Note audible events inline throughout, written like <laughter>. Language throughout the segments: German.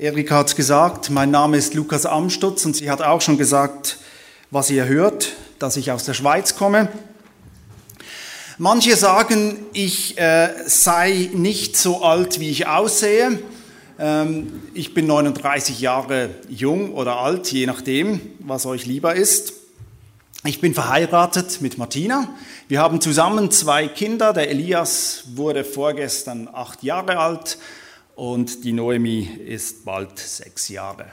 Erika hat es gesagt, mein Name ist Lukas Amstutz und sie hat auch schon gesagt, was ihr hört, dass ich aus der Schweiz komme. Manche sagen, ich äh, sei nicht so alt, wie ich aussehe. Ähm, ich bin 39 Jahre jung oder alt, je nachdem, was euch lieber ist. Ich bin verheiratet mit Martina. Wir haben zusammen zwei Kinder. Der Elias wurde vorgestern acht Jahre alt und die Noemi ist bald sechs Jahre.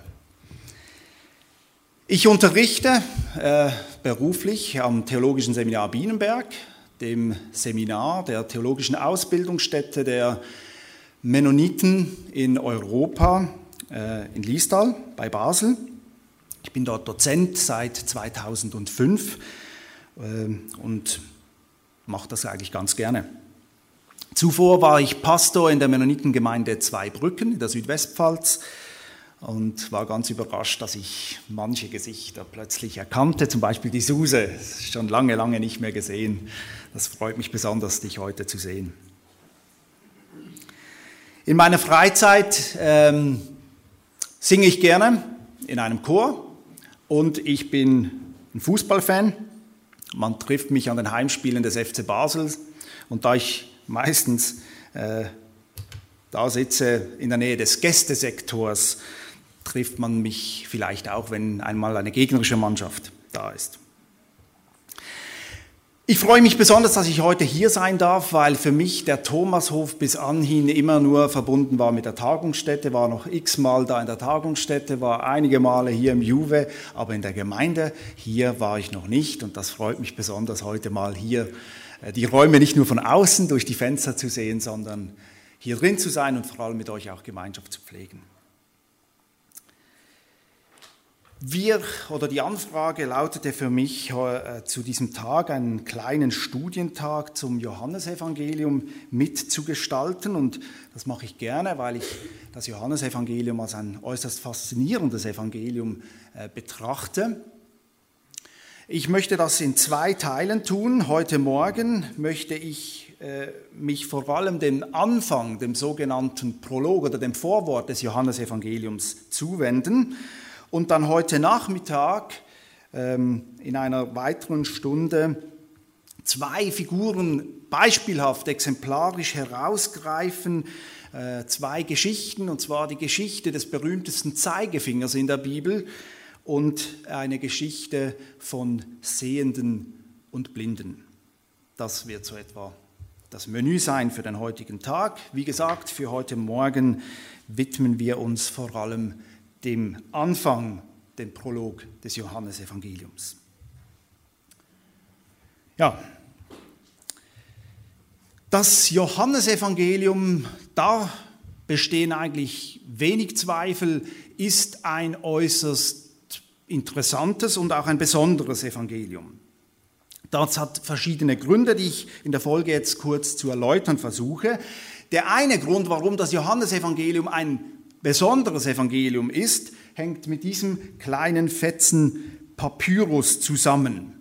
Ich unterrichte äh, beruflich am Theologischen Seminar Bienenberg, dem Seminar der theologischen Ausbildungsstätte der Mennoniten in Europa, äh, in Liestal bei Basel. Ich bin dort Dozent seit 2005 äh, und mache das eigentlich ganz gerne. Zuvor war ich Pastor in der Mennonitengemeinde Zweibrücken in der Südwestpfalz und war ganz überrascht, dass ich manche Gesichter plötzlich erkannte, zum Beispiel die Suse, schon lange, lange nicht mehr gesehen. Das freut mich besonders, dich heute zu sehen. In meiner Freizeit ähm, singe ich gerne in einem Chor und ich bin ein Fußballfan. Man trifft mich an den Heimspielen des FC Basel und da ich meistens äh, da sitze in der Nähe des Gästesektors, trifft man mich vielleicht auch, wenn einmal eine gegnerische Mannschaft da ist. Ich freue mich besonders, dass ich heute hier sein darf, weil für mich der Thomashof bis anhin immer nur verbunden war mit der Tagungsstätte, war noch x-mal da in der Tagungsstätte, war einige Male hier im Juve, aber in der Gemeinde hier war ich noch nicht und das freut mich besonders heute mal hier die Räume nicht nur von außen durch die Fenster zu sehen, sondern hier drin zu sein und vor allem mit euch auch Gemeinschaft zu pflegen. Wir oder die Anfrage lautete für mich äh, zu diesem Tag einen kleinen Studientag zum Johannesevangelium mitzugestalten und das mache ich gerne, weil ich das Johannesevangelium als ein äußerst faszinierendes Evangelium äh, betrachte. Ich möchte das in zwei Teilen tun. Heute Morgen möchte ich äh, mich vor allem dem Anfang, dem sogenannten Prolog oder dem Vorwort des Johannesevangeliums zuwenden und dann heute Nachmittag ähm, in einer weiteren Stunde zwei Figuren beispielhaft, exemplarisch herausgreifen, äh, zwei Geschichten, und zwar die Geschichte des berühmtesten Zeigefingers in der Bibel und eine Geschichte von Sehenden und Blinden. Das wird so etwa das Menü sein für den heutigen Tag. Wie gesagt, für heute Morgen widmen wir uns vor allem dem Anfang, dem Prolog des Johannesevangeliums. Ja, das Johannesevangelium, da bestehen eigentlich wenig Zweifel, ist ein äußerst interessantes und auch ein besonderes Evangelium. Das hat verschiedene Gründe, die ich in der Folge jetzt kurz zu erläutern versuche. Der eine Grund, warum das Johannesevangelium ein besonderes Evangelium ist, hängt mit diesem kleinen Fetzen Papyrus zusammen.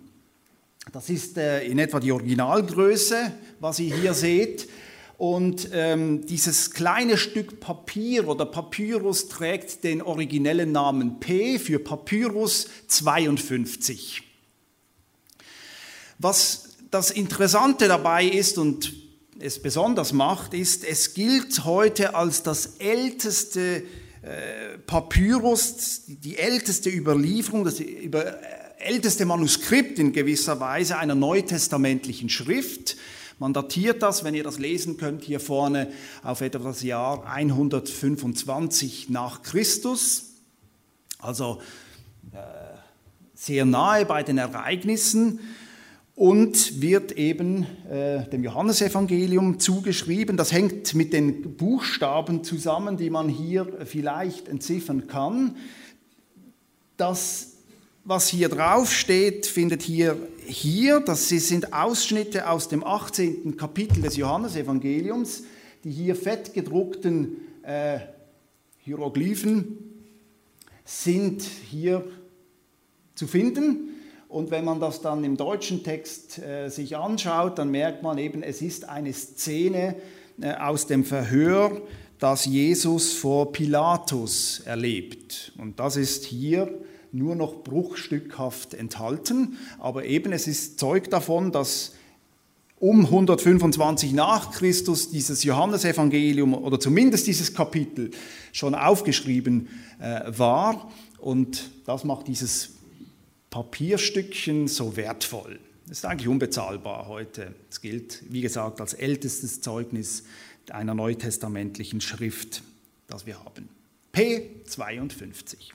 Das ist äh, in etwa die Originalgröße, was ihr hier seht. Und ähm, dieses kleine Stück Papier oder Papyrus trägt den originellen Namen P für Papyrus 52. Was das Interessante dabei ist und es besonders macht, ist, es gilt heute als das älteste äh, Papyrus, die älteste Überlieferung, das über, äh, älteste Manuskript in gewisser Weise einer neutestamentlichen Schrift. Man datiert das, wenn ihr das lesen könnt, hier vorne auf etwa das Jahr 125 nach Christus, also äh, sehr nahe bei den Ereignissen und wird eben äh, dem Johannesevangelium zugeschrieben. Das hängt mit den Buchstaben zusammen, die man hier vielleicht entziffern kann. Das was hier drauf steht, findet hier hier. Das sind Ausschnitte aus dem 18. Kapitel des Johannesevangeliums. Die hier fett gedruckten äh, Hieroglyphen sind hier zu finden. Und wenn man das dann im deutschen Text äh, sich anschaut, dann merkt man eben, es ist eine Szene äh, aus dem Verhör das Jesus vor Pilatus erlebt. Und das ist hier nur noch bruchstückhaft enthalten, aber eben es ist Zeug davon, dass um 125 nach Christus dieses Johannesevangelium oder zumindest dieses Kapitel schon aufgeschrieben äh, war und das macht dieses Papierstückchen so wertvoll. Das ist eigentlich unbezahlbar heute. Es gilt, wie gesagt, als ältestes Zeugnis einer neutestamentlichen Schrift, das wir haben. P52.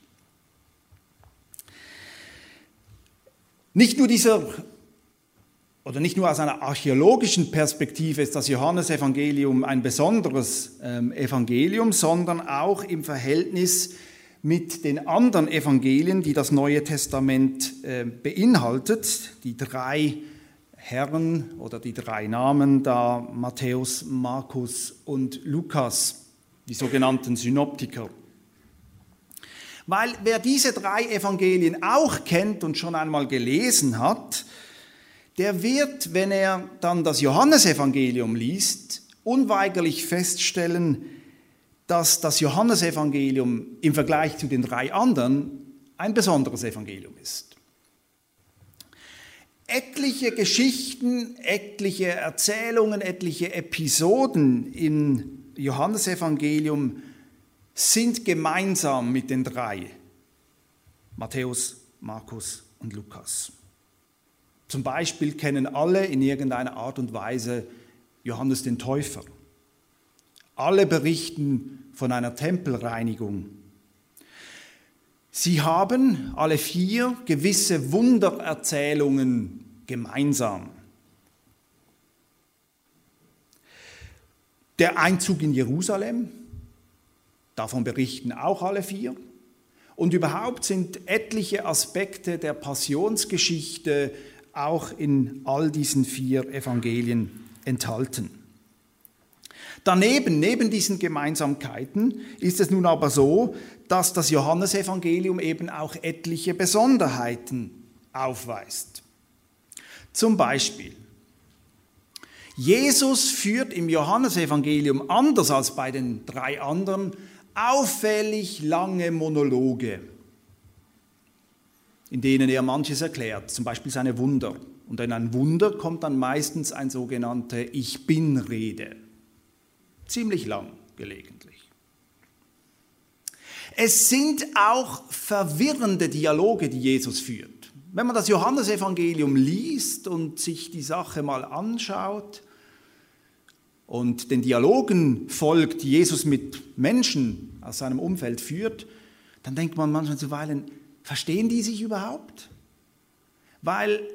Nicht nur dieser oder nicht nur aus einer archäologischen Perspektive ist das Johannesevangelium ein besonderes ähm, Evangelium, sondern auch im Verhältnis mit den anderen Evangelien, die das Neue Testament äh, beinhaltet, die drei Herren oder die drei Namen da, Matthäus, Markus und Lukas, die sogenannten Synoptiker. Weil wer diese drei Evangelien auch kennt und schon einmal gelesen hat, der wird, wenn er dann das Johannesevangelium liest, unweigerlich feststellen, dass das Johannesevangelium im Vergleich zu den drei anderen ein besonderes Evangelium ist. Etliche Geschichten, etliche Erzählungen, etliche Episoden im Johannesevangelium sind gemeinsam mit den drei, Matthäus, Markus und Lukas. Zum Beispiel kennen alle in irgendeiner Art und Weise Johannes den Täufer. Alle berichten von einer Tempelreinigung. Sie haben alle vier gewisse Wundererzählungen gemeinsam. Der Einzug in Jerusalem, davon berichten auch alle vier. Und überhaupt sind etliche Aspekte der Passionsgeschichte auch in all diesen vier Evangelien enthalten. Daneben, neben diesen Gemeinsamkeiten, ist es nun aber so, dass das Johannesevangelium eben auch etliche Besonderheiten aufweist. Zum Beispiel, Jesus führt im Johannesevangelium anders als bei den drei anderen auffällig lange Monologe in denen er manches erklärt, zum Beispiel seine Wunder. Und in ein Wunder kommt dann meistens ein sogenannte Ich bin-Rede. Ziemlich lang gelegentlich. Es sind auch verwirrende Dialoge, die Jesus führt. Wenn man das Johannesevangelium liest und sich die Sache mal anschaut und den Dialogen folgt, die Jesus mit Menschen aus seinem Umfeld führt, dann denkt man manchmal zuweilen, Verstehen die sich überhaupt? Weil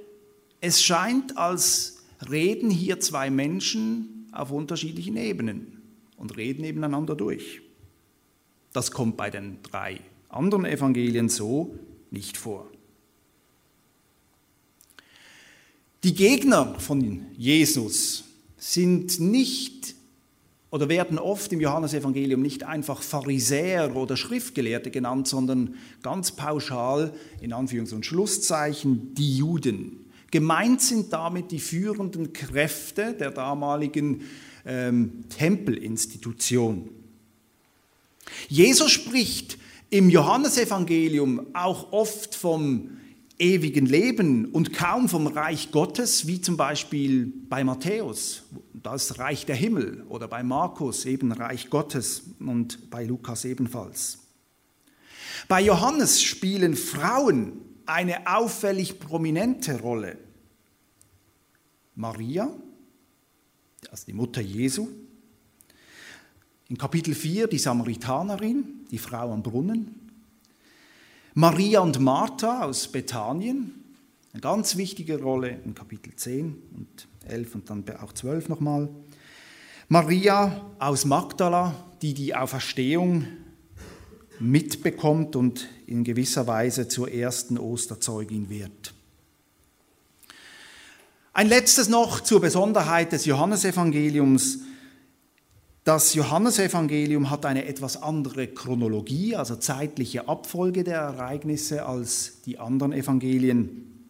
es scheint, als reden hier zwei Menschen auf unterschiedlichen Ebenen und reden nebeneinander durch. Das kommt bei den drei anderen Evangelien so nicht vor. Die Gegner von Jesus sind nicht oder werden oft im Johannesevangelium nicht einfach Pharisäer oder Schriftgelehrte genannt, sondern ganz pauschal in Anführungs- und Schlusszeichen die Juden. Gemeint sind damit die führenden Kräfte der damaligen ähm, Tempelinstitution. Jesus spricht im Johannesevangelium auch oft vom ewigen Leben und kaum vom Reich Gottes, wie zum Beispiel bei Matthäus, das Reich der Himmel, oder bei Markus eben Reich Gottes und bei Lukas ebenfalls. Bei Johannes spielen Frauen eine auffällig prominente Rolle. Maria, also die Mutter Jesu, in Kapitel 4 die Samaritanerin, die Frau am Brunnen, Maria und Martha aus Bethanien, eine ganz wichtige Rolle in Kapitel 10 und 11 und dann auch 12 nochmal. Maria aus Magdala, die die Auferstehung mitbekommt und in gewisser Weise zur ersten Osterzeugin wird. Ein letztes noch zur Besonderheit des Johannesevangeliums. Das Johannesevangelium hat eine etwas andere Chronologie, also zeitliche Abfolge der Ereignisse als die anderen Evangelien.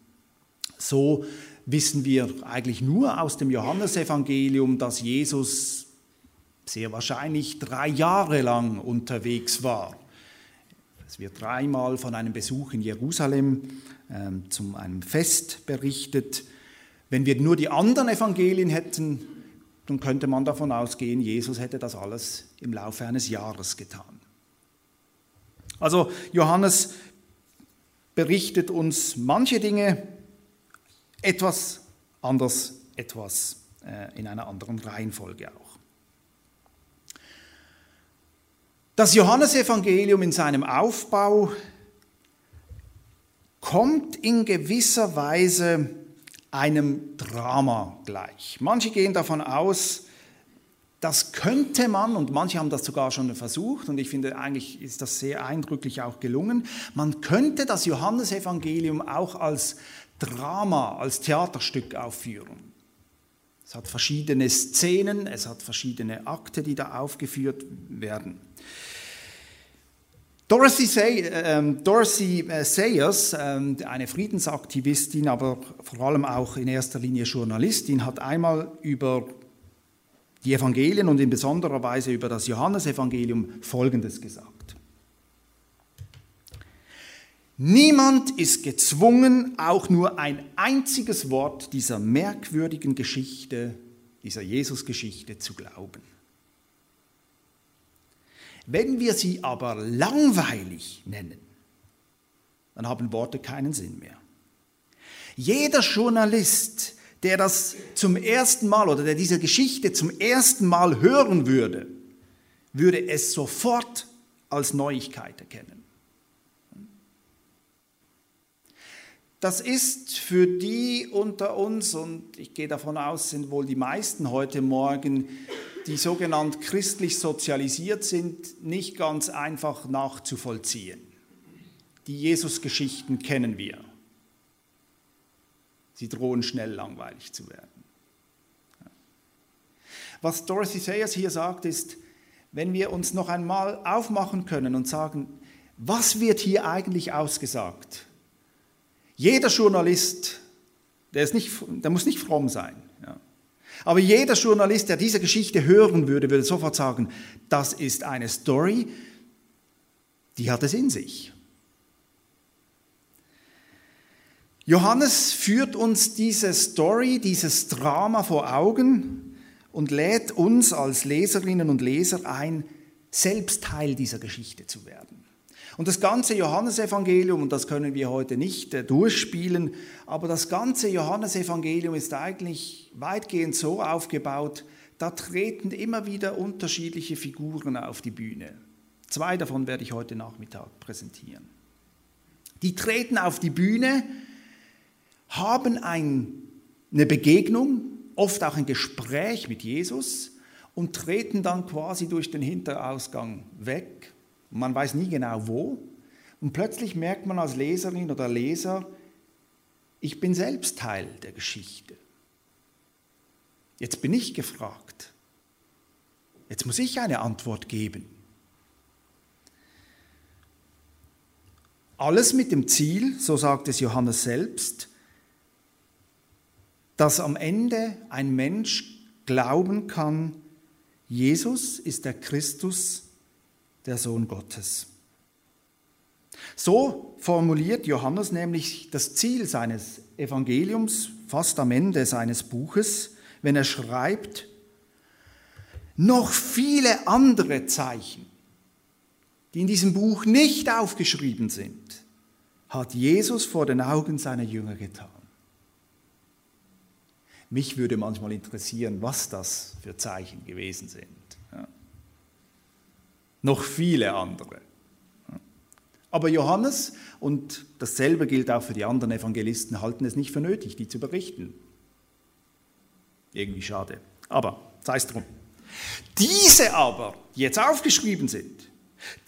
So wissen wir eigentlich nur aus dem Johannesevangelium, dass Jesus sehr wahrscheinlich drei Jahre lang unterwegs war. Es wird dreimal von einem Besuch in Jerusalem ähm, zum einem Fest berichtet. Wenn wir nur die anderen Evangelien hätten, dann könnte man davon ausgehen, Jesus hätte das alles im Laufe eines Jahres getan. Also Johannes berichtet uns manche Dinge etwas anders, etwas äh, in einer anderen Reihenfolge auch. Das Johannesevangelium in seinem Aufbau kommt in gewisser Weise einem Drama gleich. Manche gehen davon aus, das könnte man, und manche haben das sogar schon versucht, und ich finde eigentlich ist das sehr eindrücklich auch gelungen, man könnte das Johannesevangelium auch als Drama, als Theaterstück aufführen. Es hat verschiedene Szenen, es hat verschiedene Akte, die da aufgeführt werden. Dorothy, Say, äh, Dorothy Sayers, äh, eine Friedensaktivistin, aber vor allem auch in erster Linie Journalistin, hat einmal über die Evangelien und in besonderer Weise über das Johannesevangelium Folgendes gesagt. Niemand ist gezwungen, auch nur ein einziges Wort dieser merkwürdigen Geschichte, dieser Jesusgeschichte zu glauben. Wenn wir sie aber langweilig nennen, dann haben Worte keinen Sinn mehr. Jeder Journalist, der das zum ersten Mal oder der diese Geschichte zum ersten Mal hören würde, würde es sofort als Neuigkeit erkennen. Das ist für die unter uns, und ich gehe davon aus, sind wohl die meisten heute Morgen, die sogenannt christlich sozialisiert sind, nicht ganz einfach nachzuvollziehen. Die Jesus-Geschichten kennen wir. Sie drohen schnell langweilig zu werden. Was Dorothy Sayers hier sagt, ist, wenn wir uns noch einmal aufmachen können und sagen, was wird hier eigentlich ausgesagt? Jeder Journalist, der, ist nicht, der muss nicht fromm sein, aber jeder Journalist, der diese Geschichte hören würde, würde sofort sagen, das ist eine Story, die hat es in sich. Johannes führt uns diese Story, dieses Drama vor Augen und lädt uns als Leserinnen und Leser ein, selbst Teil dieser Geschichte zu werden. Und das ganze Johannesevangelium, und das können wir heute nicht äh, durchspielen, aber das ganze Johannesevangelium ist eigentlich weitgehend so aufgebaut, da treten immer wieder unterschiedliche Figuren auf die Bühne. Zwei davon werde ich heute Nachmittag präsentieren. Die treten auf die Bühne, haben ein, eine Begegnung, oft auch ein Gespräch mit Jesus und treten dann quasi durch den Hinterausgang weg man weiß nie genau wo. Und plötzlich merkt man als Leserin oder Leser, ich bin selbst Teil der Geschichte. Jetzt bin ich gefragt. Jetzt muss ich eine Antwort geben. Alles mit dem Ziel, so sagt es Johannes selbst, dass am Ende ein Mensch glauben kann, Jesus ist der Christus, der Sohn Gottes. So formuliert Johannes nämlich das Ziel seines Evangeliums fast am Ende seines Buches, wenn er schreibt, noch viele andere Zeichen, die in diesem Buch nicht aufgeschrieben sind, hat Jesus vor den Augen seiner Jünger getan. Mich würde manchmal interessieren, was das für Zeichen gewesen sind noch viele andere. Aber Johannes, und dasselbe gilt auch für die anderen Evangelisten, halten es nicht für nötig, die zu berichten. Irgendwie schade. Aber sei es drum. Diese aber, die jetzt aufgeschrieben sind,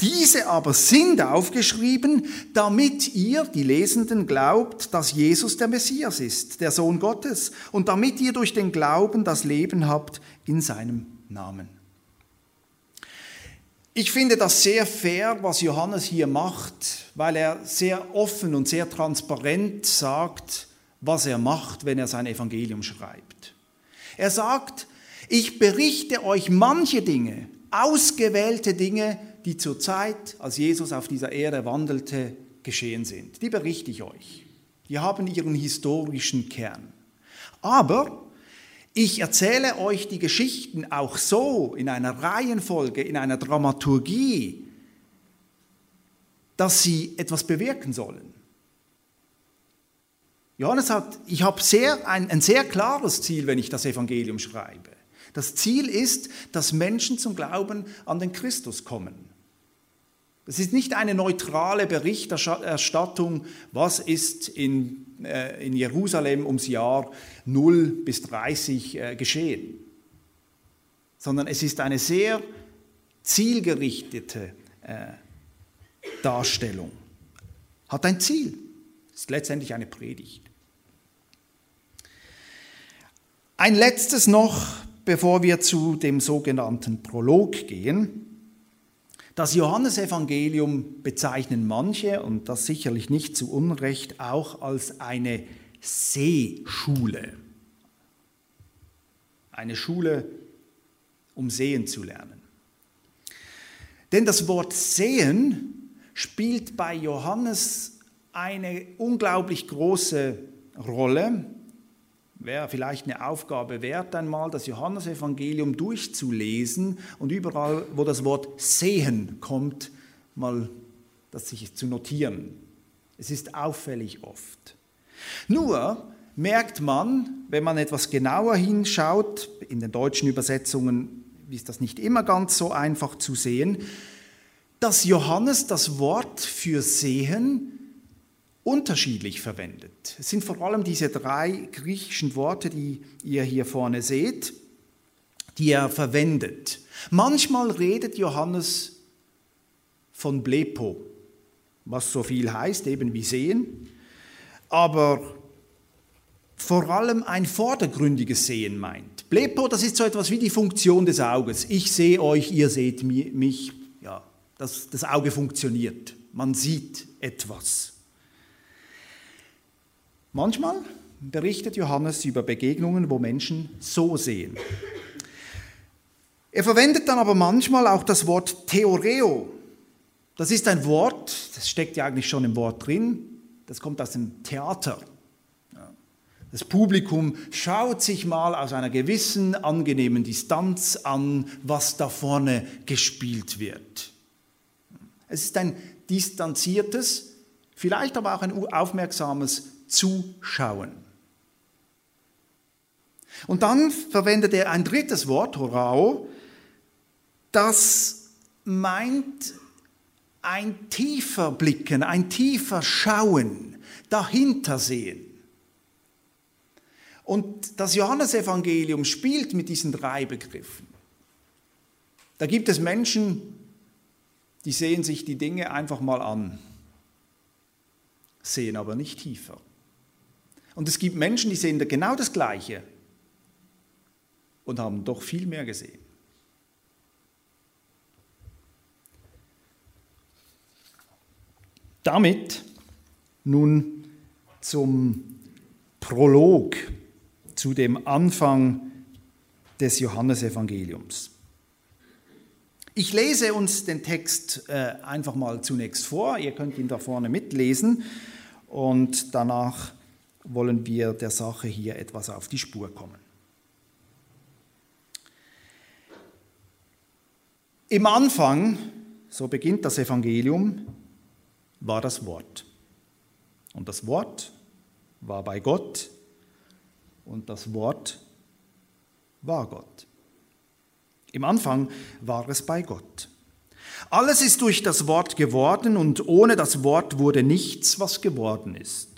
diese aber sind aufgeschrieben, damit ihr, die Lesenden, glaubt, dass Jesus der Messias ist, der Sohn Gottes, und damit ihr durch den Glauben das Leben habt in seinem Namen. Ich finde das sehr fair, was Johannes hier macht, weil er sehr offen und sehr transparent sagt, was er macht, wenn er sein Evangelium schreibt. Er sagt, Ich berichte euch manche Dinge, ausgewählte Dinge, die zur Zeit, als Jesus auf dieser Erde wandelte, geschehen sind. Die berichte ich euch. Die haben ihren historischen Kern. Aber ich erzähle euch die Geschichten auch so in einer Reihenfolge, in einer Dramaturgie, dass sie etwas bewirken sollen. Johannes hat, ich habe sehr, ein, ein sehr klares Ziel, wenn ich das Evangelium schreibe. Das Ziel ist, dass Menschen zum Glauben an den Christus kommen. Es ist nicht eine neutrale Berichterstattung, was ist in, in Jerusalem ums Jahr 0 bis 30 äh, geschehen, sondern es ist eine sehr zielgerichtete äh, Darstellung. Hat ein Ziel, ist letztendlich eine Predigt. Ein letztes noch, bevor wir zu dem sogenannten Prolog gehen. Das Johannesevangelium bezeichnen manche, und das sicherlich nicht zu Unrecht, auch als eine Sehschule. Eine Schule, um sehen zu lernen. Denn das Wort sehen spielt bei Johannes eine unglaublich große Rolle wäre vielleicht eine Aufgabe wert, einmal das Johannesevangelium durchzulesen und überall, wo das Wort sehen kommt, mal das sich zu notieren. Es ist auffällig oft. Nur merkt man, wenn man etwas genauer hinschaut, in den deutschen Übersetzungen ist das nicht immer ganz so einfach zu sehen, dass Johannes das Wort für sehen unterschiedlich verwendet. Es sind vor allem diese drei griechischen Worte, die ihr hier vorne seht, die er verwendet. Manchmal redet Johannes von Blepo, was so viel heißt, eben wie sehen, aber vor allem ein vordergründiges Sehen meint. Blepo, das ist so etwas wie die Funktion des Auges. Ich sehe euch, ihr seht mich. Ja, das, das Auge funktioniert. Man sieht etwas. Manchmal berichtet Johannes über Begegnungen, wo Menschen so sehen. Er verwendet dann aber manchmal auch das Wort Theoreo. Das ist ein Wort, das steckt ja eigentlich schon im Wort drin, das kommt aus dem Theater. Das Publikum schaut sich mal aus einer gewissen angenehmen Distanz an, was da vorne gespielt wird. Es ist ein distanziertes, vielleicht aber auch ein aufmerksames zuschauen. Und dann verwendet er ein drittes Wort, Horao, das meint ein tiefer Blicken, ein tiefer Schauen, dahinter sehen. Und das Johannesevangelium spielt mit diesen drei Begriffen. Da gibt es Menschen, die sehen sich die Dinge einfach mal an, sehen aber nicht tiefer. Und es gibt Menschen, die sehen genau das Gleiche und haben doch viel mehr gesehen. Damit nun zum Prolog, zu dem Anfang des Johannesevangeliums. Ich lese uns den Text äh, einfach mal zunächst vor. Ihr könnt ihn da vorne mitlesen und danach wollen wir der Sache hier etwas auf die Spur kommen. Im Anfang, so beginnt das Evangelium, war das Wort. Und das Wort war bei Gott und das Wort war Gott. Im Anfang war es bei Gott. Alles ist durch das Wort geworden und ohne das Wort wurde nichts, was geworden ist.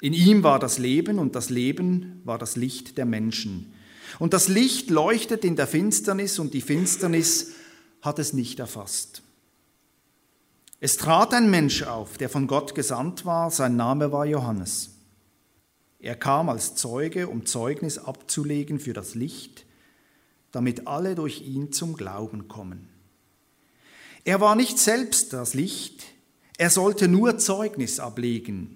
In ihm war das Leben und das Leben war das Licht der Menschen. Und das Licht leuchtet in der Finsternis und die Finsternis hat es nicht erfasst. Es trat ein Mensch auf, der von Gott gesandt war, sein Name war Johannes. Er kam als Zeuge, um Zeugnis abzulegen für das Licht, damit alle durch ihn zum Glauben kommen. Er war nicht selbst das Licht, er sollte nur Zeugnis ablegen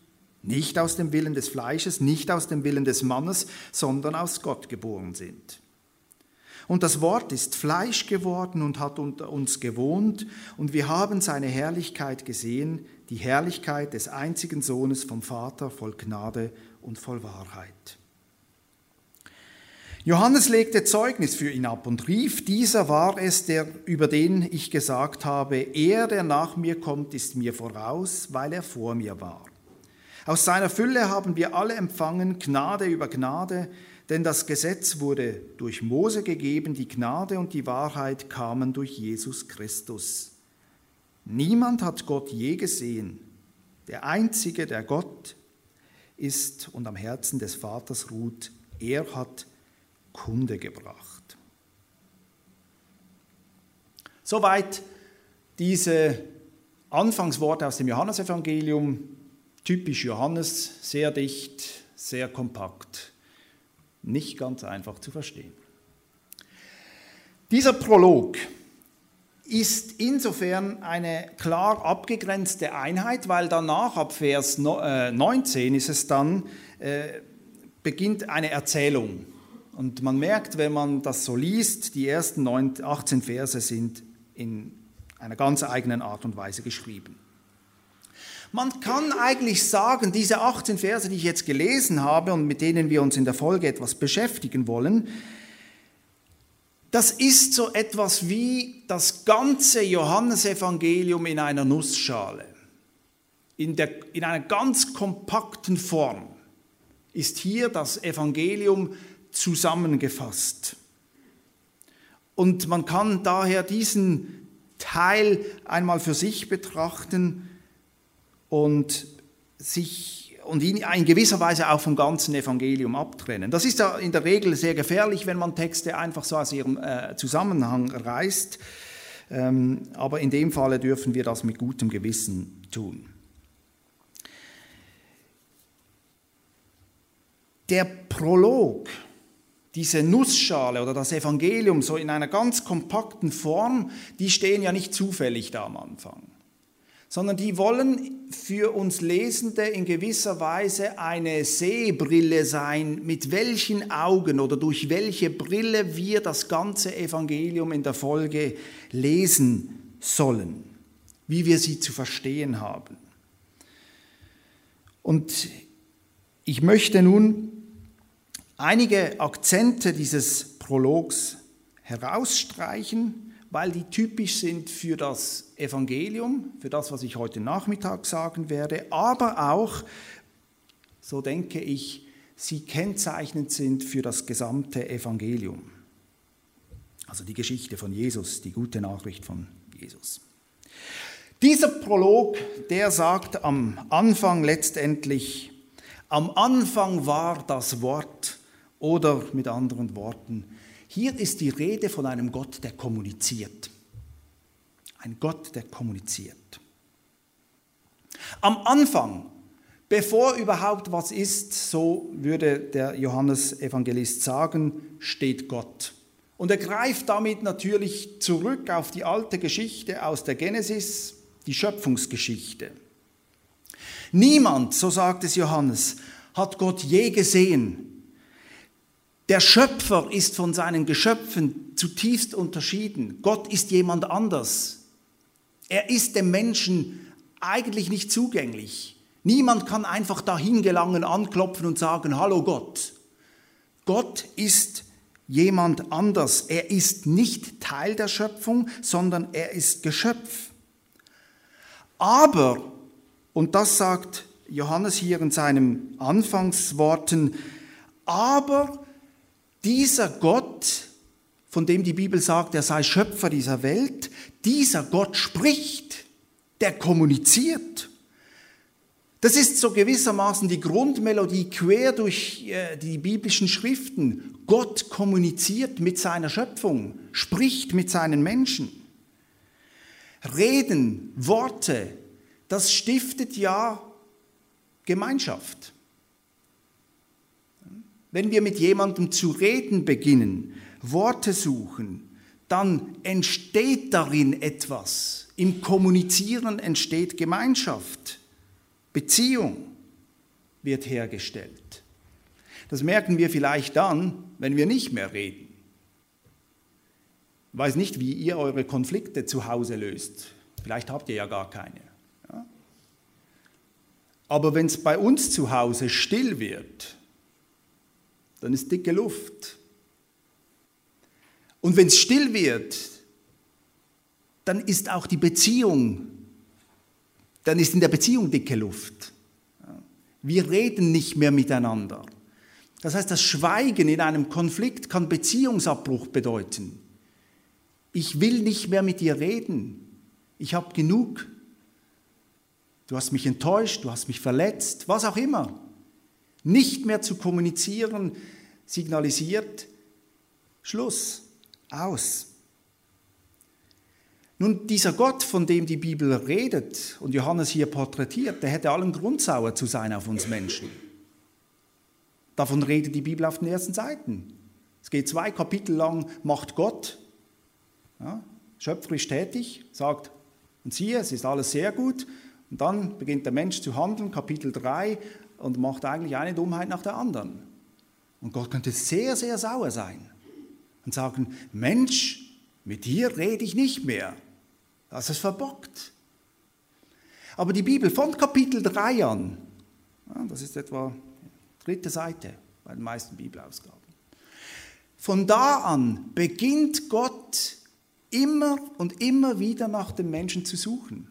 nicht aus dem Willen des Fleisches, nicht aus dem Willen des Mannes, sondern aus Gott geboren sind. Und das Wort ist Fleisch geworden und hat unter uns gewohnt, und wir haben seine Herrlichkeit gesehen, die Herrlichkeit des einzigen Sohnes vom Vater voll Gnade und voll Wahrheit. Johannes legte Zeugnis für ihn ab und rief, dieser war es, der, über den ich gesagt habe, er, der nach mir kommt, ist mir voraus, weil er vor mir war. Aus seiner Fülle haben wir alle empfangen, Gnade über Gnade, denn das Gesetz wurde durch Mose gegeben, die Gnade und die Wahrheit kamen durch Jesus Christus. Niemand hat Gott je gesehen. Der Einzige, der Gott ist und am Herzen des Vaters ruht, er hat Kunde gebracht. Soweit diese Anfangsworte aus dem Johannesevangelium, typisch Johannes, sehr dicht, sehr kompakt nicht ganz einfach zu verstehen. Dieser Prolog ist insofern eine klar abgegrenzte Einheit, weil danach ab Vers 19 äh, ist es dann, äh, beginnt eine Erzählung. Und man merkt, wenn man das so liest, die ersten 18 Verse sind in einer ganz eigenen Art und Weise geschrieben. Man kann eigentlich sagen, diese 18 Verse, die ich jetzt gelesen habe und mit denen wir uns in der Folge etwas beschäftigen wollen, das ist so etwas wie das ganze Johannesevangelium in einer Nussschale. In, der, in einer ganz kompakten Form ist hier das Evangelium zusammengefasst. Und man kann daher diesen Teil einmal für sich betrachten und sich und ihn in gewisser Weise auch vom ganzen Evangelium abtrennen. Das ist ja in der Regel sehr gefährlich, wenn man Texte einfach so aus ihrem äh, Zusammenhang reißt. Ähm, aber in dem Falle dürfen wir das mit gutem Gewissen tun. Der Prolog, diese Nussschale oder das Evangelium so in einer ganz kompakten Form, die stehen ja nicht zufällig da am Anfang sondern die wollen für uns Lesende in gewisser Weise eine Sehbrille sein, mit welchen Augen oder durch welche Brille wir das ganze Evangelium in der Folge lesen sollen, wie wir sie zu verstehen haben. Und ich möchte nun einige Akzente dieses Prologs herausstreichen weil die typisch sind für das Evangelium, für das, was ich heute Nachmittag sagen werde, aber auch, so denke ich, sie kennzeichnend sind für das gesamte Evangelium. Also die Geschichte von Jesus, die gute Nachricht von Jesus. Dieser Prolog, der sagt am Anfang letztendlich, am Anfang war das Wort oder mit anderen Worten, hier ist die Rede von einem Gott, der kommuniziert. Ein Gott, der kommuniziert. Am Anfang, bevor überhaupt was ist, so würde der Johannes-Evangelist sagen, steht Gott. Und er greift damit natürlich zurück auf die alte Geschichte aus der Genesis, die Schöpfungsgeschichte. Niemand, so sagt es Johannes, hat Gott je gesehen. Der Schöpfer ist von seinen Geschöpfen zutiefst unterschieden. Gott ist jemand anders. Er ist dem Menschen eigentlich nicht zugänglich. Niemand kann einfach dahin gelangen, anklopfen und sagen, hallo Gott. Gott ist jemand anders. Er ist nicht Teil der Schöpfung, sondern er ist Geschöpf. Aber, und das sagt Johannes hier in seinen Anfangsworten, aber dieser Gott, von dem die Bibel sagt, er sei Schöpfer dieser Welt, dieser Gott spricht, der kommuniziert. Das ist so gewissermaßen die Grundmelodie quer durch äh, die biblischen Schriften. Gott kommuniziert mit seiner Schöpfung, spricht mit seinen Menschen. Reden, Worte, das stiftet ja Gemeinschaft. Wenn wir mit jemandem zu reden beginnen, Worte suchen, dann entsteht darin etwas. Im Kommunizieren entsteht Gemeinschaft. Beziehung wird hergestellt. Das merken wir vielleicht dann, wenn wir nicht mehr reden. Ich weiß nicht, wie ihr eure Konflikte zu Hause löst. Vielleicht habt ihr ja gar keine. Aber wenn es bei uns zu Hause still wird, dann ist dicke Luft. Und wenn es still wird, dann ist auch die Beziehung dann ist in der Beziehung dicke Luft. Wir reden nicht mehr miteinander. Das heißt, das Schweigen in einem Konflikt kann Beziehungsabbruch bedeuten. Ich will nicht mehr mit dir reden. Ich habe genug. Du hast mich enttäuscht, du hast mich verletzt, was auch immer. Nicht mehr zu kommunizieren signalisiert Schluss, aus. Nun, dieser Gott, von dem die Bibel redet und Johannes hier porträtiert, der hätte allen Grund sauer zu sein auf uns Menschen. Davon redet die Bibel auf den ersten Seiten. Es geht zwei Kapitel lang, macht Gott, ja, schöpferisch tätig, sagt, und siehe, es ist alles sehr gut. Und dann beginnt der Mensch zu handeln, Kapitel 3, und macht eigentlich eine Dummheit nach der anderen. Und Gott könnte sehr, sehr sauer sein und sagen, Mensch, mit dir rede ich nicht mehr. Das ist verbockt. Aber die Bibel von Kapitel 3 an, das ist etwa dritte Seite bei den meisten Bibelausgaben, von da an beginnt Gott immer und immer wieder nach dem Menschen zu suchen.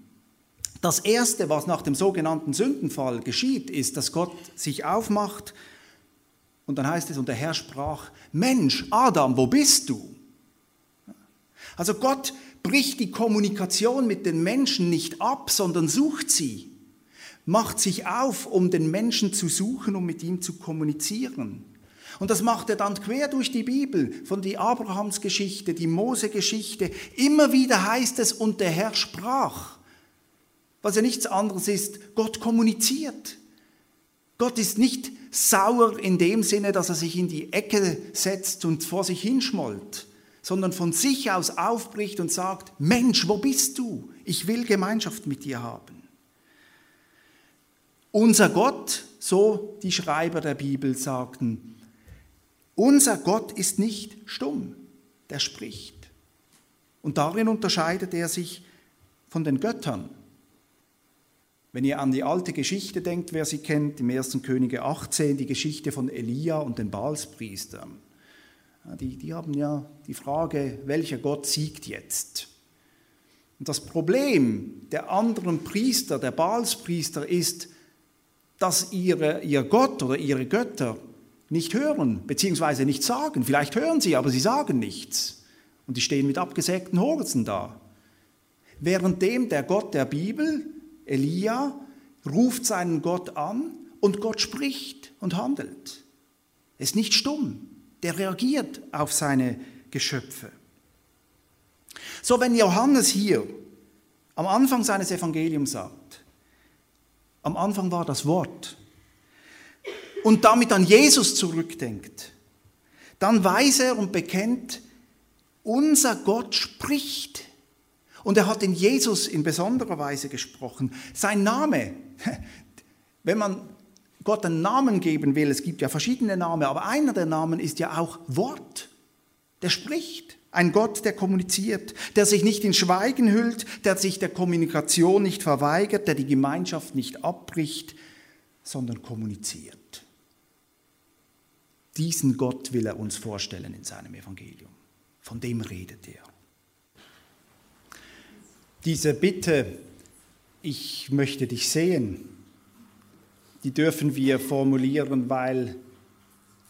Das Erste, was nach dem sogenannten Sündenfall geschieht, ist, dass Gott sich aufmacht und dann heißt es, und der Herr sprach, Mensch, Adam, wo bist du? Also Gott bricht die Kommunikation mit den Menschen nicht ab, sondern sucht sie, macht sich auf, um den Menschen zu suchen, um mit ihm zu kommunizieren. Und das macht er dann quer durch die Bibel, von die Abrahamsgeschichte, die Mose-Geschichte. Immer wieder heißt es, und der Herr sprach. Was ja nichts anderes ist, Gott kommuniziert. Gott ist nicht sauer in dem Sinne, dass er sich in die Ecke setzt und vor sich hinschmollt, sondern von sich aus aufbricht und sagt, Mensch, wo bist du? Ich will Gemeinschaft mit dir haben. Unser Gott, so die Schreiber der Bibel sagten, unser Gott ist nicht stumm, der spricht. Und darin unterscheidet er sich von den Göttern. Wenn ihr an die alte Geschichte denkt, wer sie kennt, im 1. Könige 18, die Geschichte von Elia und den Baalspriestern. Die, die haben ja die Frage, welcher Gott siegt jetzt? Und das Problem der anderen Priester, der Baalspriester, ist, dass ihre, ihr Gott oder ihre Götter nicht hören, beziehungsweise nicht sagen. Vielleicht hören sie, aber sie sagen nichts. Und die stehen mit abgesägten Hosen da. Währenddem der Gott der Bibel, Elia, ruft seinen Gott an und Gott spricht und handelt. Er ist nicht stumm der reagiert auf seine Geschöpfe. So, wenn Johannes hier am Anfang seines Evangeliums sagt, am Anfang war das Wort, und damit an Jesus zurückdenkt, dann weiß er und bekennt, unser Gott spricht. Und er hat in Jesus in besonderer Weise gesprochen. Sein Name, <laughs> wenn man Gott einen Namen geben will, es gibt ja verschiedene Namen, aber einer der Namen ist ja auch Wort. Der spricht. Ein Gott, der kommuniziert, der sich nicht in Schweigen hüllt, der sich der Kommunikation nicht verweigert, der die Gemeinschaft nicht abbricht, sondern kommuniziert. Diesen Gott will er uns vorstellen in seinem Evangelium. Von dem redet er. Diese Bitte, ich möchte dich sehen, die dürfen wir formulieren, weil,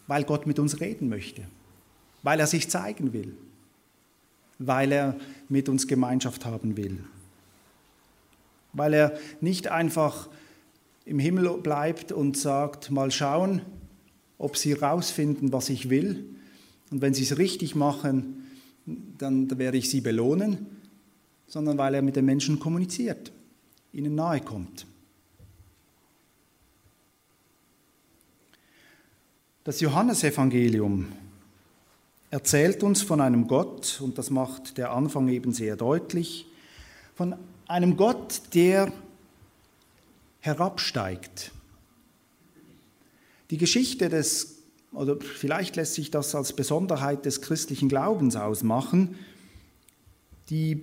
weil Gott mit uns reden möchte, weil er sich zeigen will, weil er mit uns Gemeinschaft haben will, weil er nicht einfach im Himmel bleibt und sagt, mal schauen, ob sie rausfinden, was ich will. Und wenn sie es richtig machen, dann werde ich sie belohnen, sondern weil er mit den Menschen kommuniziert, ihnen nahe kommt. Das Johannesevangelium erzählt uns von einem Gott, und das macht der Anfang eben sehr deutlich, von einem Gott, der herabsteigt. Die Geschichte des, oder vielleicht lässt sich das als Besonderheit des christlichen Glaubens ausmachen, die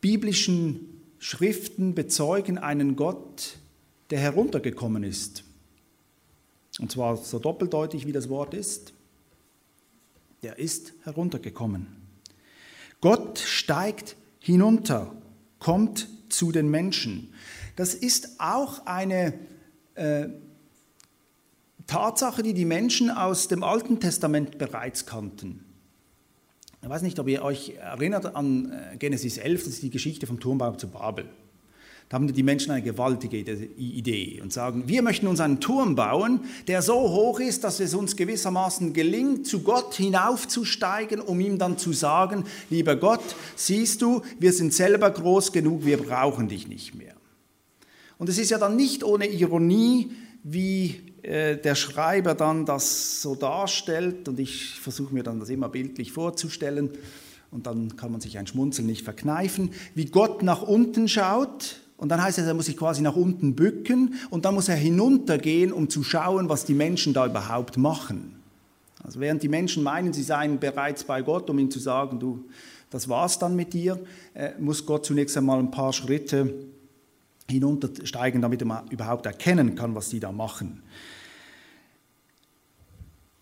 biblischen Schriften bezeugen einen Gott, der heruntergekommen ist. Und zwar so doppeldeutig, wie das Wort ist. Der ist heruntergekommen. Gott steigt hinunter, kommt zu den Menschen. Das ist auch eine äh, Tatsache, die die Menschen aus dem Alten Testament bereits kannten. Ich weiß nicht, ob ihr euch erinnert an äh, Genesis 11, das ist die Geschichte vom Turmbau zu Babel. Da haben die Menschen eine gewaltige Idee und sagen, wir möchten uns einen Turm bauen, der so hoch ist, dass es uns gewissermaßen gelingt, zu Gott hinaufzusteigen, um ihm dann zu sagen, lieber Gott, siehst du, wir sind selber groß genug, wir brauchen dich nicht mehr. Und es ist ja dann nicht ohne Ironie, wie äh, der Schreiber dann das so darstellt, und ich versuche mir dann das immer bildlich vorzustellen, und dann kann man sich ein Schmunzeln nicht verkneifen, wie Gott nach unten schaut und dann heißt es, er muss sich quasi nach unten bücken und dann muss er hinuntergehen, um zu schauen, was die Menschen da überhaupt machen. Also während die Menschen meinen, sie seien bereits bei Gott, um ihm zu sagen, du, das war's dann mit dir, äh, muss Gott zunächst einmal ein paar Schritte hinuntersteigen, damit er überhaupt erkennen kann, was die da machen.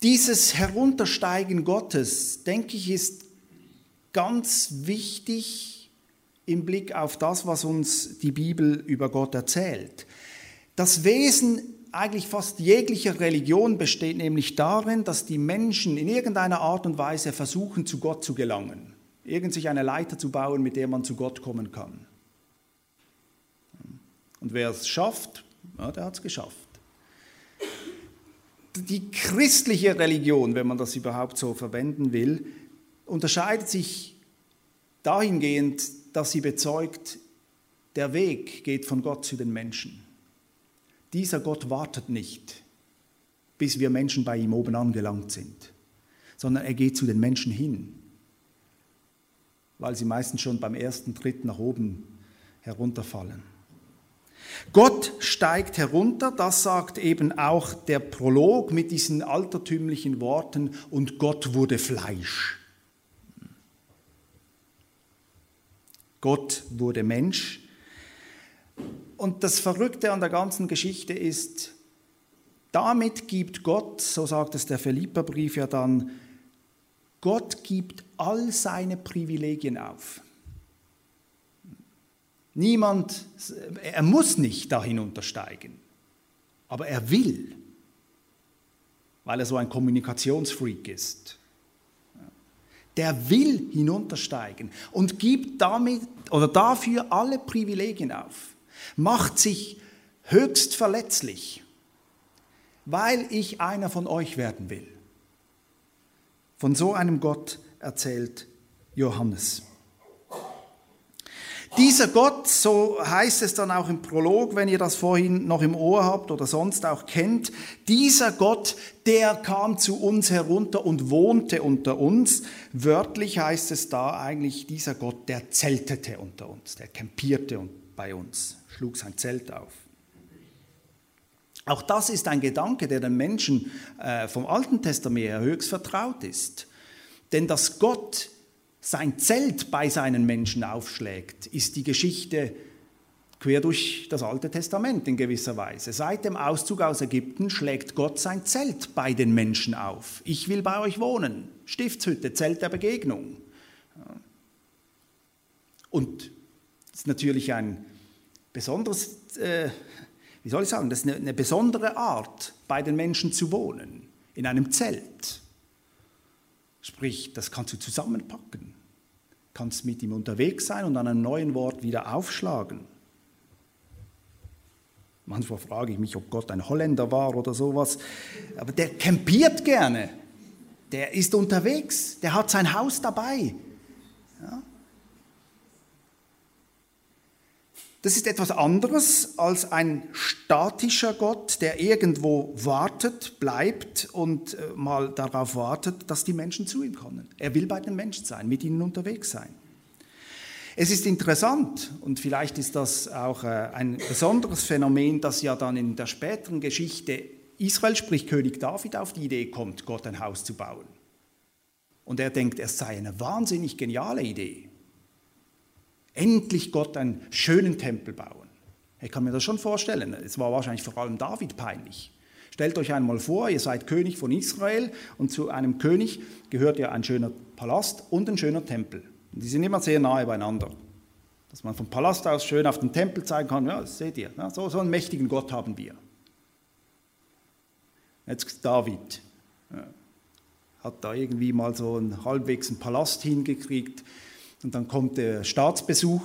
Dieses Heruntersteigen Gottes, denke ich, ist ganz wichtig im Blick auf das, was uns die Bibel über Gott erzählt. Das Wesen eigentlich fast jeglicher Religion besteht nämlich darin, dass die Menschen in irgendeiner Art und Weise versuchen, zu Gott zu gelangen. Irgend sich eine Leiter zu bauen, mit der man zu Gott kommen kann. Und wer es schafft, ja, der hat es geschafft. Die christliche Religion, wenn man das überhaupt so verwenden will, unterscheidet sich dahingehend, dass sie bezeugt, der Weg geht von Gott zu den Menschen. Dieser Gott wartet nicht, bis wir Menschen bei ihm oben angelangt sind, sondern er geht zu den Menschen hin, weil sie meistens schon beim ersten Tritt nach oben herunterfallen. Gott steigt herunter, das sagt eben auch der Prolog mit diesen altertümlichen Worten, und Gott wurde Fleisch. Gott wurde Mensch. Und das Verrückte an der ganzen Geschichte ist, damit gibt Gott, so sagt es der Philipperbrief ja dann, Gott gibt all seine Privilegien auf. Niemand, er muss nicht da hinuntersteigen, aber er will, weil er so ein Kommunikationsfreak ist der will hinuntersteigen und gibt damit oder dafür alle Privilegien auf, macht sich höchst verletzlich, weil ich einer von euch werden will. Von so einem Gott erzählt Johannes. Dieser Gott, so heißt es dann auch im Prolog, wenn ihr das vorhin noch im Ohr habt oder sonst auch kennt, dieser Gott, der kam zu uns herunter und wohnte unter uns. Wörtlich heißt es da eigentlich, dieser Gott, der zeltete unter uns, der campierte bei uns, schlug sein Zelt auf. Auch das ist ein Gedanke, der den Menschen äh, vom Alten Testament her höchst vertraut ist. Denn dass Gott sein Zelt bei seinen Menschen aufschlägt, ist die Geschichte quer durch das Alte Testament in gewisser Weise. Seit dem Auszug aus Ägypten schlägt Gott sein Zelt bei den Menschen auf. Ich will bei euch wohnen. Stiftshütte, Zelt der Begegnung. Und das ist natürlich ein besonderes, äh, wie soll ich sagen, das ist eine, eine besondere Art, bei den Menschen zu wohnen, in einem Zelt. Sprich, das kannst du zusammenpacken, kannst mit ihm unterwegs sein und an einem neuen Wort wieder aufschlagen. Manchmal frage ich mich, ob Gott ein Holländer war oder sowas. Aber der campiert gerne. Der ist unterwegs. Der hat sein Haus dabei. Das ist etwas anderes als ein statischer Gott, der irgendwo wartet, bleibt und äh, mal darauf wartet, dass die Menschen zu ihm kommen. Er will bei den Menschen sein, mit ihnen unterwegs sein. Es ist interessant und vielleicht ist das auch äh, ein besonderes Phänomen, dass ja dann in der späteren Geschichte Israel, sprich König David, auf die Idee kommt, Gott ein Haus zu bauen. Und er denkt, es sei eine wahnsinnig geniale Idee. Endlich Gott einen schönen Tempel bauen. Ich kann mir das schon vorstellen. Es war wahrscheinlich vor allem David peinlich. Stellt euch einmal vor, ihr seid König von Israel und zu einem König gehört ja ein schöner Palast und ein schöner Tempel. Und die sind immer sehr nahe beieinander. Dass man vom Palast aus schön auf den Tempel zeigen kann, ja, das seht ihr, so, so einen mächtigen Gott haben wir. Jetzt David hat da irgendwie mal so einen halbwegs einen Palast hingekriegt und dann kommt der Staatsbesuch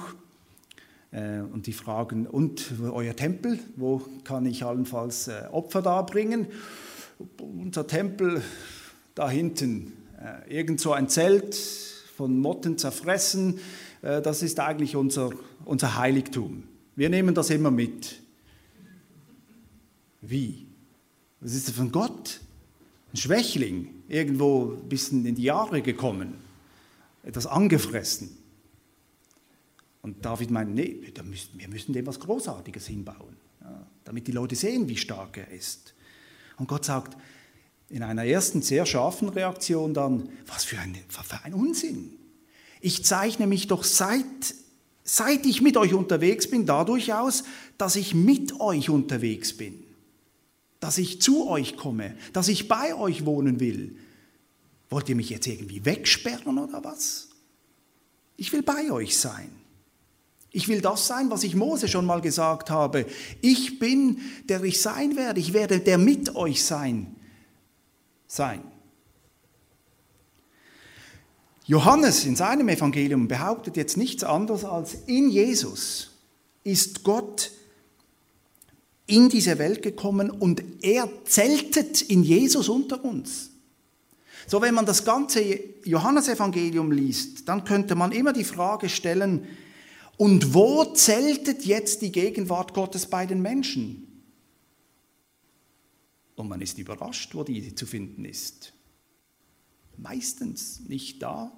äh, und die fragen, und euer Tempel, wo kann ich allenfalls äh, Opfer darbringen? Unser Tempel da hinten, äh, irgend so ein Zelt, von Motten zerfressen. Äh, das ist eigentlich unser, unser Heiligtum. Wir nehmen das immer mit. Wie? Was ist das von Gott? Ein Schwächling, irgendwo ein bisschen in die Jahre gekommen, etwas angefressen. Und David meint, nee, wir müssen dem was Großartiges hinbauen, ja, damit die Leute sehen, wie stark er ist. Und Gott sagt, in einer ersten sehr scharfen Reaktion dann, was für ein, für ein Unsinn. Ich zeichne mich doch seit, seit ich mit euch unterwegs bin dadurch aus, dass ich mit euch unterwegs bin, dass ich zu euch komme, dass ich bei euch wohnen will. Wollt ihr mich jetzt irgendwie wegsperren oder was? Ich will bei euch sein. Ich will das sein, was ich Mose schon mal gesagt habe. Ich bin, der ich sein werde. Ich werde der mit euch sein sein. Johannes in seinem Evangelium behauptet jetzt nichts anderes als in Jesus ist Gott in diese Welt gekommen und er zeltet in Jesus unter uns. So, wenn man das ganze Johannesevangelium liest, dann könnte man immer die Frage stellen, und wo zeltet jetzt die Gegenwart Gottes bei den Menschen? Und man ist überrascht, wo die zu finden ist. Meistens nicht da,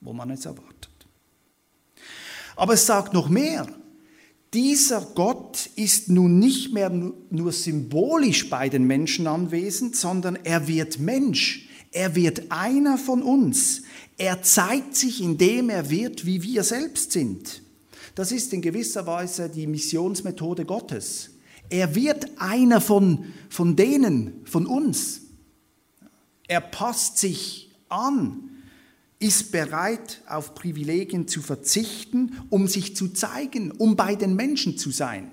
wo man es erwartet. Aber es sagt noch mehr. Dieser Gott ist nun nicht mehr nur symbolisch bei den Menschen anwesend, sondern er wird Mensch. Er wird einer von uns. Er zeigt sich, indem er wird, wie wir selbst sind. Das ist in gewisser Weise die Missionsmethode Gottes. Er wird einer von, von denen, von uns. Er passt sich an, ist bereit, auf Privilegien zu verzichten, um sich zu zeigen, um bei den Menschen zu sein.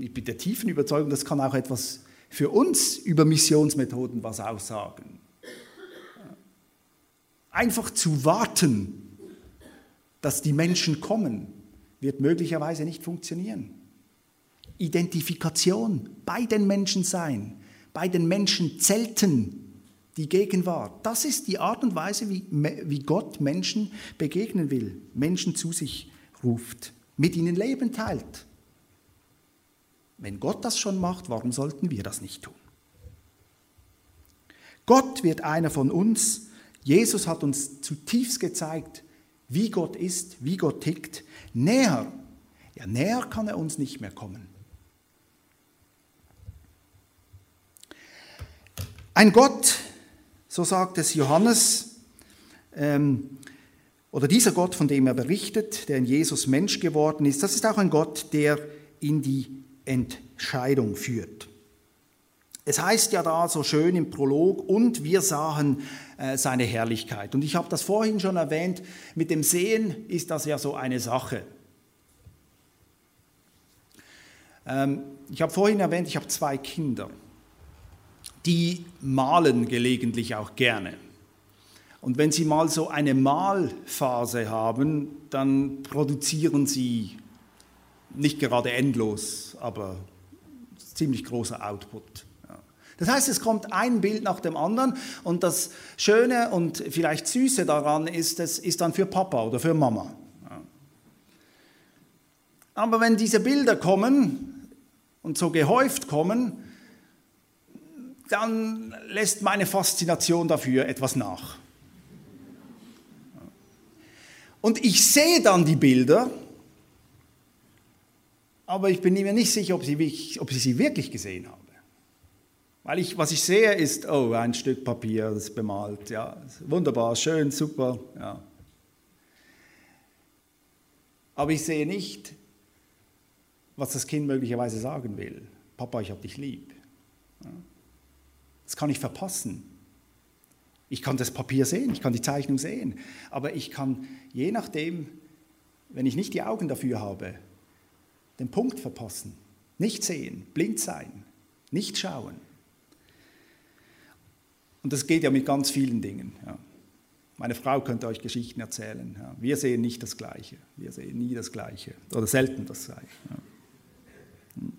Ich bin der tiefen Überzeugung, das kann auch etwas für uns über Missionsmethoden was aussagen. Einfach zu warten, dass die Menschen kommen, wird möglicherweise nicht funktionieren. Identifikation bei den Menschen sein, bei den Menschen zelten, die Gegenwart. Das ist die Art und Weise, wie, wie Gott Menschen begegnen will, Menschen zu sich ruft, mit ihnen Leben teilt. Wenn Gott das schon macht, warum sollten wir das nicht tun? Gott wird einer von uns. Jesus hat uns zutiefst gezeigt, wie Gott ist, wie Gott tickt, näher, ja näher kann er uns nicht mehr kommen. Ein Gott, so sagt es Johannes, ähm, oder dieser Gott, von dem er berichtet, der in Jesus Mensch geworden ist, das ist auch ein Gott, der in die Entscheidung führt. Es heißt ja da so schön im Prolog, und wir sahen äh, seine Herrlichkeit. Und ich habe das vorhin schon erwähnt, mit dem Sehen ist das ja so eine Sache. Ähm, ich habe vorhin erwähnt, ich habe zwei Kinder, die malen gelegentlich auch gerne. Und wenn Sie mal so eine Malphase haben, dann produzieren Sie nicht gerade endlos, aber ziemlich großer Output. Das heißt, es kommt ein Bild nach dem anderen und das Schöne und vielleicht Süße daran ist, es ist dann für Papa oder für Mama. Aber wenn diese Bilder kommen und so gehäuft kommen, dann lässt meine Faszination dafür etwas nach. Und ich sehe dann die Bilder, aber ich bin mir nicht sicher, ob, sie, ob ich sie wirklich gesehen habe. Weil ich, was ich sehe, ist, oh, ein Stück Papier, das ist bemalt, ja, wunderbar, schön, super, ja. Aber ich sehe nicht, was das Kind möglicherweise sagen will. Papa, ich habe dich lieb. Das kann ich verpassen. Ich kann das Papier sehen, ich kann die Zeichnung sehen, aber ich kann je nachdem, wenn ich nicht die Augen dafür habe, den Punkt verpassen, nicht sehen, blind sein, nicht schauen. Und das geht ja mit ganz vielen Dingen. Ja. Meine Frau könnte euch Geschichten erzählen. Ja. Wir sehen nicht das Gleiche. Wir sehen nie das Gleiche oder selten das Gleiche. Ja. Hm.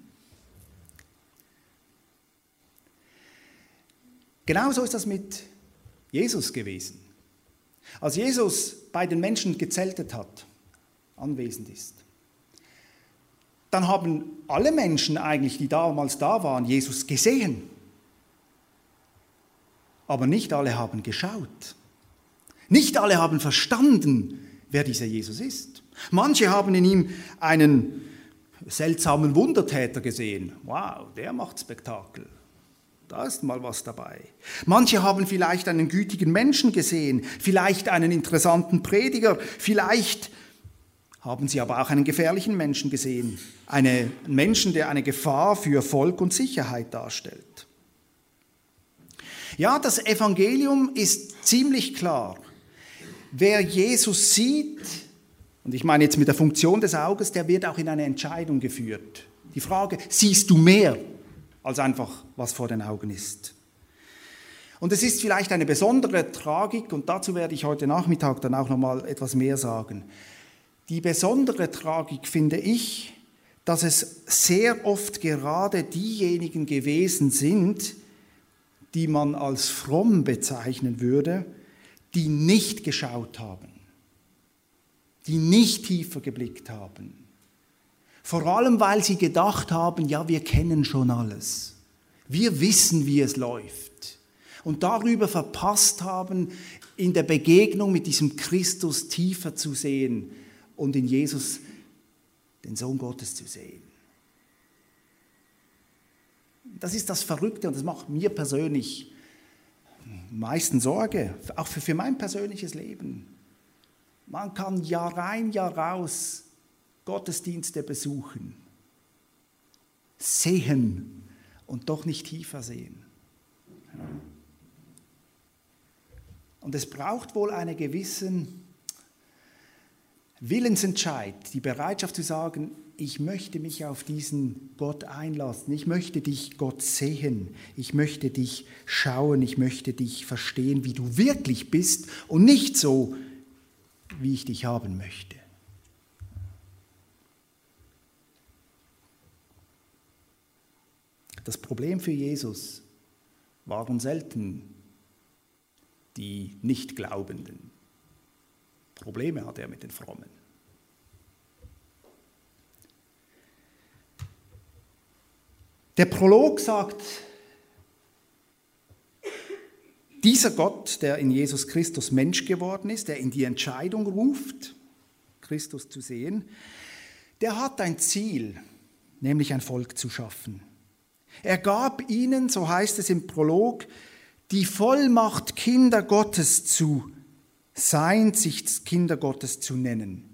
Genauso ist das mit Jesus gewesen. Als Jesus bei den Menschen gezeltet hat, anwesend ist, dann haben alle Menschen eigentlich, die damals da waren, Jesus gesehen aber nicht alle haben geschaut. Nicht alle haben verstanden, wer dieser Jesus ist. Manche haben in ihm einen seltsamen Wundertäter gesehen. Wow, der macht Spektakel. Da ist mal was dabei. Manche haben vielleicht einen gütigen Menschen gesehen, vielleicht einen interessanten Prediger, vielleicht haben sie aber auch einen gefährlichen Menschen gesehen, einen Menschen, der eine Gefahr für Volk und Sicherheit darstellt. Ja, das Evangelium ist ziemlich klar. Wer Jesus sieht, und ich meine jetzt mit der Funktion des Auges, der wird auch in eine Entscheidung geführt. Die Frage, siehst du mehr als einfach, was vor den Augen ist? Und es ist vielleicht eine besondere Tragik, und dazu werde ich heute Nachmittag dann auch noch mal etwas mehr sagen. Die besondere Tragik finde ich, dass es sehr oft gerade diejenigen gewesen sind, die man als fromm bezeichnen würde, die nicht geschaut haben, die nicht tiefer geblickt haben. Vor allem, weil sie gedacht haben, ja, wir kennen schon alles. Wir wissen, wie es läuft. Und darüber verpasst haben, in der Begegnung mit diesem Christus tiefer zu sehen und in Jesus den Sohn Gottes zu sehen. Das ist das Verrückte und das macht mir persönlich meisten Sorge, auch für, für mein persönliches Leben. Man kann Jahr rein, Jahr raus Gottesdienste besuchen, sehen und doch nicht tiefer sehen. Und es braucht wohl einen gewissen Willensentscheid, die Bereitschaft zu sagen, ich möchte mich auf diesen Gott einlassen, ich möchte dich Gott sehen, ich möchte dich schauen, ich möchte dich verstehen, wie du wirklich bist und nicht so, wie ich dich haben möchte. Das Problem für Jesus waren selten die Nichtglaubenden. Probleme hat er mit den Frommen. Der Prolog sagt, dieser Gott, der in Jesus Christus Mensch geworden ist, der in die Entscheidung ruft, Christus zu sehen, der hat ein Ziel, nämlich ein Volk zu schaffen. Er gab ihnen, so heißt es im Prolog, die Vollmacht, Kinder Gottes zu sein, sich Kinder Gottes zu nennen.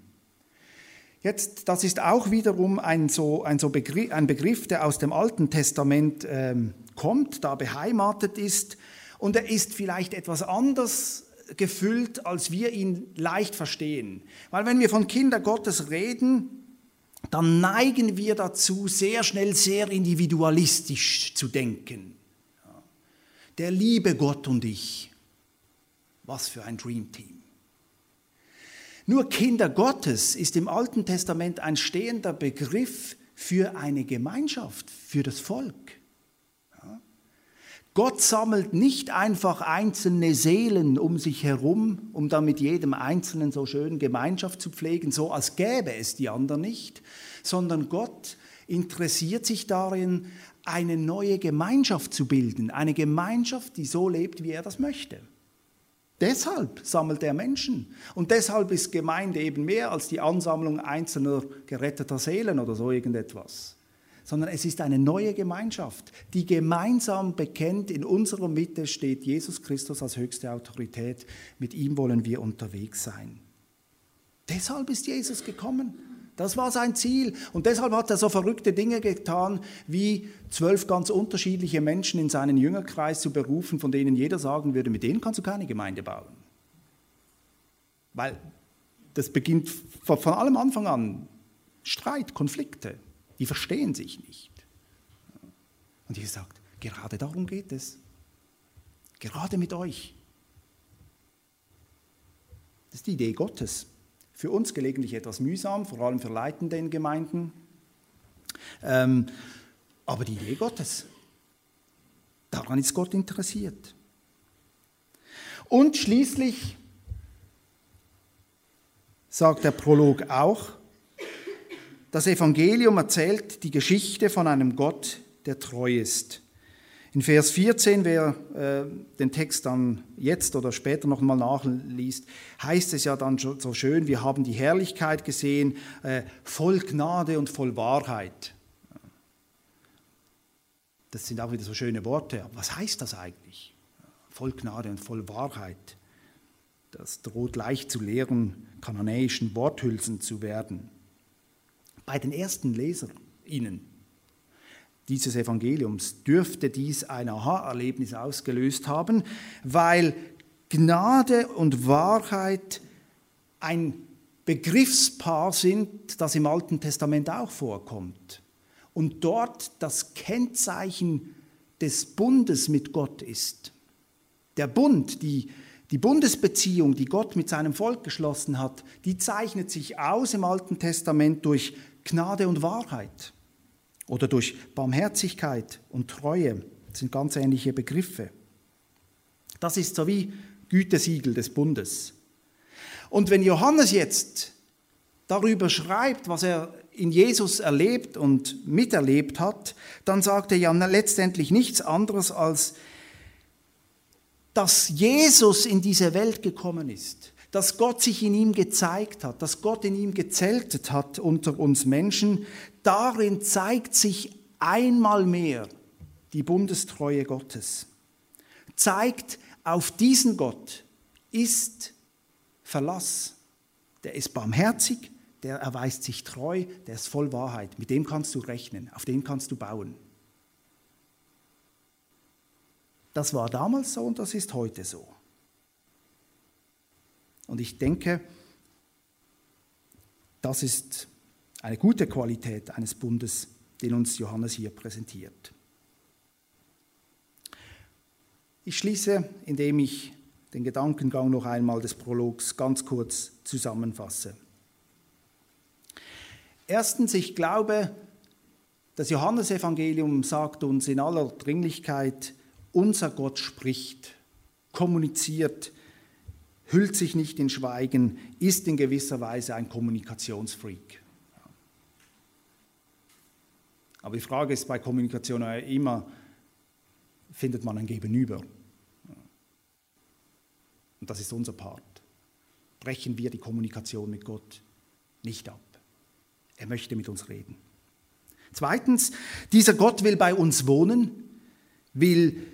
Jetzt, das ist auch wiederum ein, so, ein, so Begriff, ein Begriff, der aus dem Alten Testament ähm, kommt, da beheimatet ist. Und er ist vielleicht etwas anders gefüllt, als wir ihn leicht verstehen. Weil wenn wir von Kinder Gottes reden, dann neigen wir dazu, sehr schnell sehr individualistisch zu denken. Der liebe Gott und ich. Was für ein Dream Team. Nur Kinder Gottes ist im Alten Testament ein stehender Begriff für eine Gemeinschaft, für das Volk. Gott sammelt nicht einfach einzelne Seelen um sich herum, um dann mit jedem Einzelnen so schön Gemeinschaft zu pflegen, so als gäbe es die anderen nicht, sondern Gott interessiert sich darin, eine neue Gemeinschaft zu bilden, eine Gemeinschaft, die so lebt, wie er das möchte. Deshalb sammelt er Menschen. Und deshalb ist Gemeinde eben mehr als die Ansammlung einzelner geretteter Seelen oder so irgendetwas sondern es ist eine neue Gemeinschaft, die gemeinsam bekennt, in unserer Mitte steht Jesus Christus als höchste Autorität, mit ihm wollen wir unterwegs sein. Deshalb ist Jesus gekommen. Das war sein Ziel. Und deshalb hat er so verrückte Dinge getan, wie zwölf ganz unterschiedliche Menschen in seinen Jüngerkreis zu berufen, von denen jeder sagen würde, mit denen kannst du keine Gemeinde bauen. Weil das beginnt von allem Anfang an Streit, Konflikte. Die verstehen sich nicht. Und Jesus sagt, gerade darum geht es. Gerade mit euch. Das ist die Idee Gottes. Für uns gelegentlich etwas mühsam, vor allem für Leitende in Gemeinden. Ähm, aber die Idee Gottes, daran ist Gott interessiert. Und schließlich sagt der Prolog auch, das Evangelium erzählt die Geschichte von einem Gott, der treu ist. In Vers 14, wer äh, den Text dann jetzt oder später nochmal nachliest, heißt es ja dann so schön, wir haben die Herrlichkeit gesehen, äh, voll Gnade und voll Wahrheit. Das sind auch wieder so schöne Worte. Aber was heißt das eigentlich? Voll Gnade und voll Wahrheit. Das droht leicht zu leeren kananäischen Worthülsen zu werden bei den ersten LeserInnen dieses Evangeliums. Dürfte dies ein Aha-Erlebnis ausgelöst haben, weil Gnade und Wahrheit ein Begriffspaar sind, das im Alten Testament auch vorkommt. Und dort das Kennzeichen des Bundes mit Gott ist. Der Bund, die, die Bundesbeziehung, die Gott mit seinem Volk geschlossen hat, die zeichnet sich aus im Alten Testament durch Gnade und Wahrheit oder durch Barmherzigkeit und Treue. Das sind ganz ähnliche Begriffe. Das ist so wie Gütesiegel des Bundes. Und wenn Johannes jetzt darüber schreibt, was er in Jesus erlebt und miterlebt hat, dann sagt er ja letztendlich nichts anderes als, dass Jesus in diese Welt gekommen ist, dass Gott sich in ihm gezeigt hat, dass Gott in ihm gezeltet hat unter uns Menschen, darin zeigt sich einmal mehr die Bundestreue Gottes. Zeigt, auf diesen Gott ist Verlass. Der ist barmherzig, der erweist sich treu, der ist voll Wahrheit. Mit dem kannst du rechnen, auf den kannst du bauen. Das war damals so und das ist heute so. Und ich denke, das ist eine gute Qualität eines Bundes, den uns Johannes hier präsentiert. Ich schließe, indem ich den Gedankengang noch einmal des Prologs ganz kurz zusammenfasse. Erstens, ich glaube, das Johannesevangelium sagt uns in aller Dringlichkeit, unser Gott spricht, kommuniziert, hüllt sich nicht in Schweigen, ist in gewisser Weise ein Kommunikationsfreak. Aber die Frage ist bei Kommunikation immer, findet man ein Gegenüber? Und das ist unser Part. Brechen wir die Kommunikation mit Gott nicht ab. Er möchte mit uns reden. Zweitens, dieser Gott will bei uns wohnen, will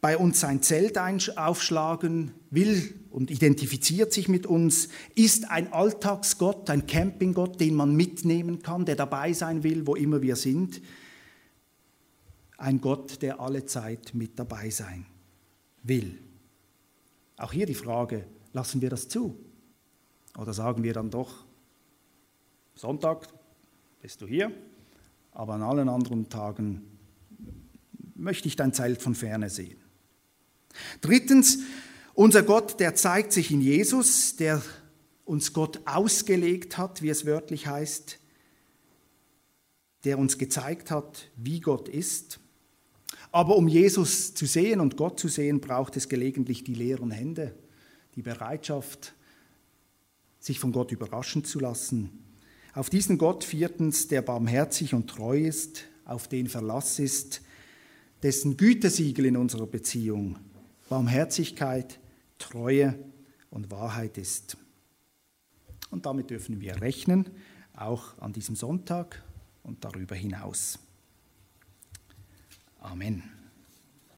bei uns sein Zelt aufschlagen, will und identifiziert sich mit uns, ist ein Alltagsgott, ein Campinggott, den man mitnehmen kann, der dabei sein will, wo immer wir sind. Ein Gott, der alle Zeit mit dabei sein will. Auch hier die Frage, lassen wir das zu? Oder sagen wir dann doch, Sonntag bist du hier, aber an allen anderen Tagen möchte ich dein Zelt von ferne sehen. Drittens, Unser Gott, der zeigt sich in Jesus, der uns Gott ausgelegt hat, wie es wörtlich heißt, der uns gezeigt hat, wie Gott ist. Aber um Jesus zu sehen und Gott zu sehen, braucht es gelegentlich die leeren Hände, die Bereitschaft, sich von Gott überraschen zu lassen. Auf diesen Gott viertens, der barmherzig und treu ist, auf den Verlass ist, dessen Gütesiegel in unserer Beziehung Barmherzigkeit, Treue und Wahrheit ist. Und damit dürfen wir rechnen, auch an diesem Sonntag und darüber hinaus. Amen.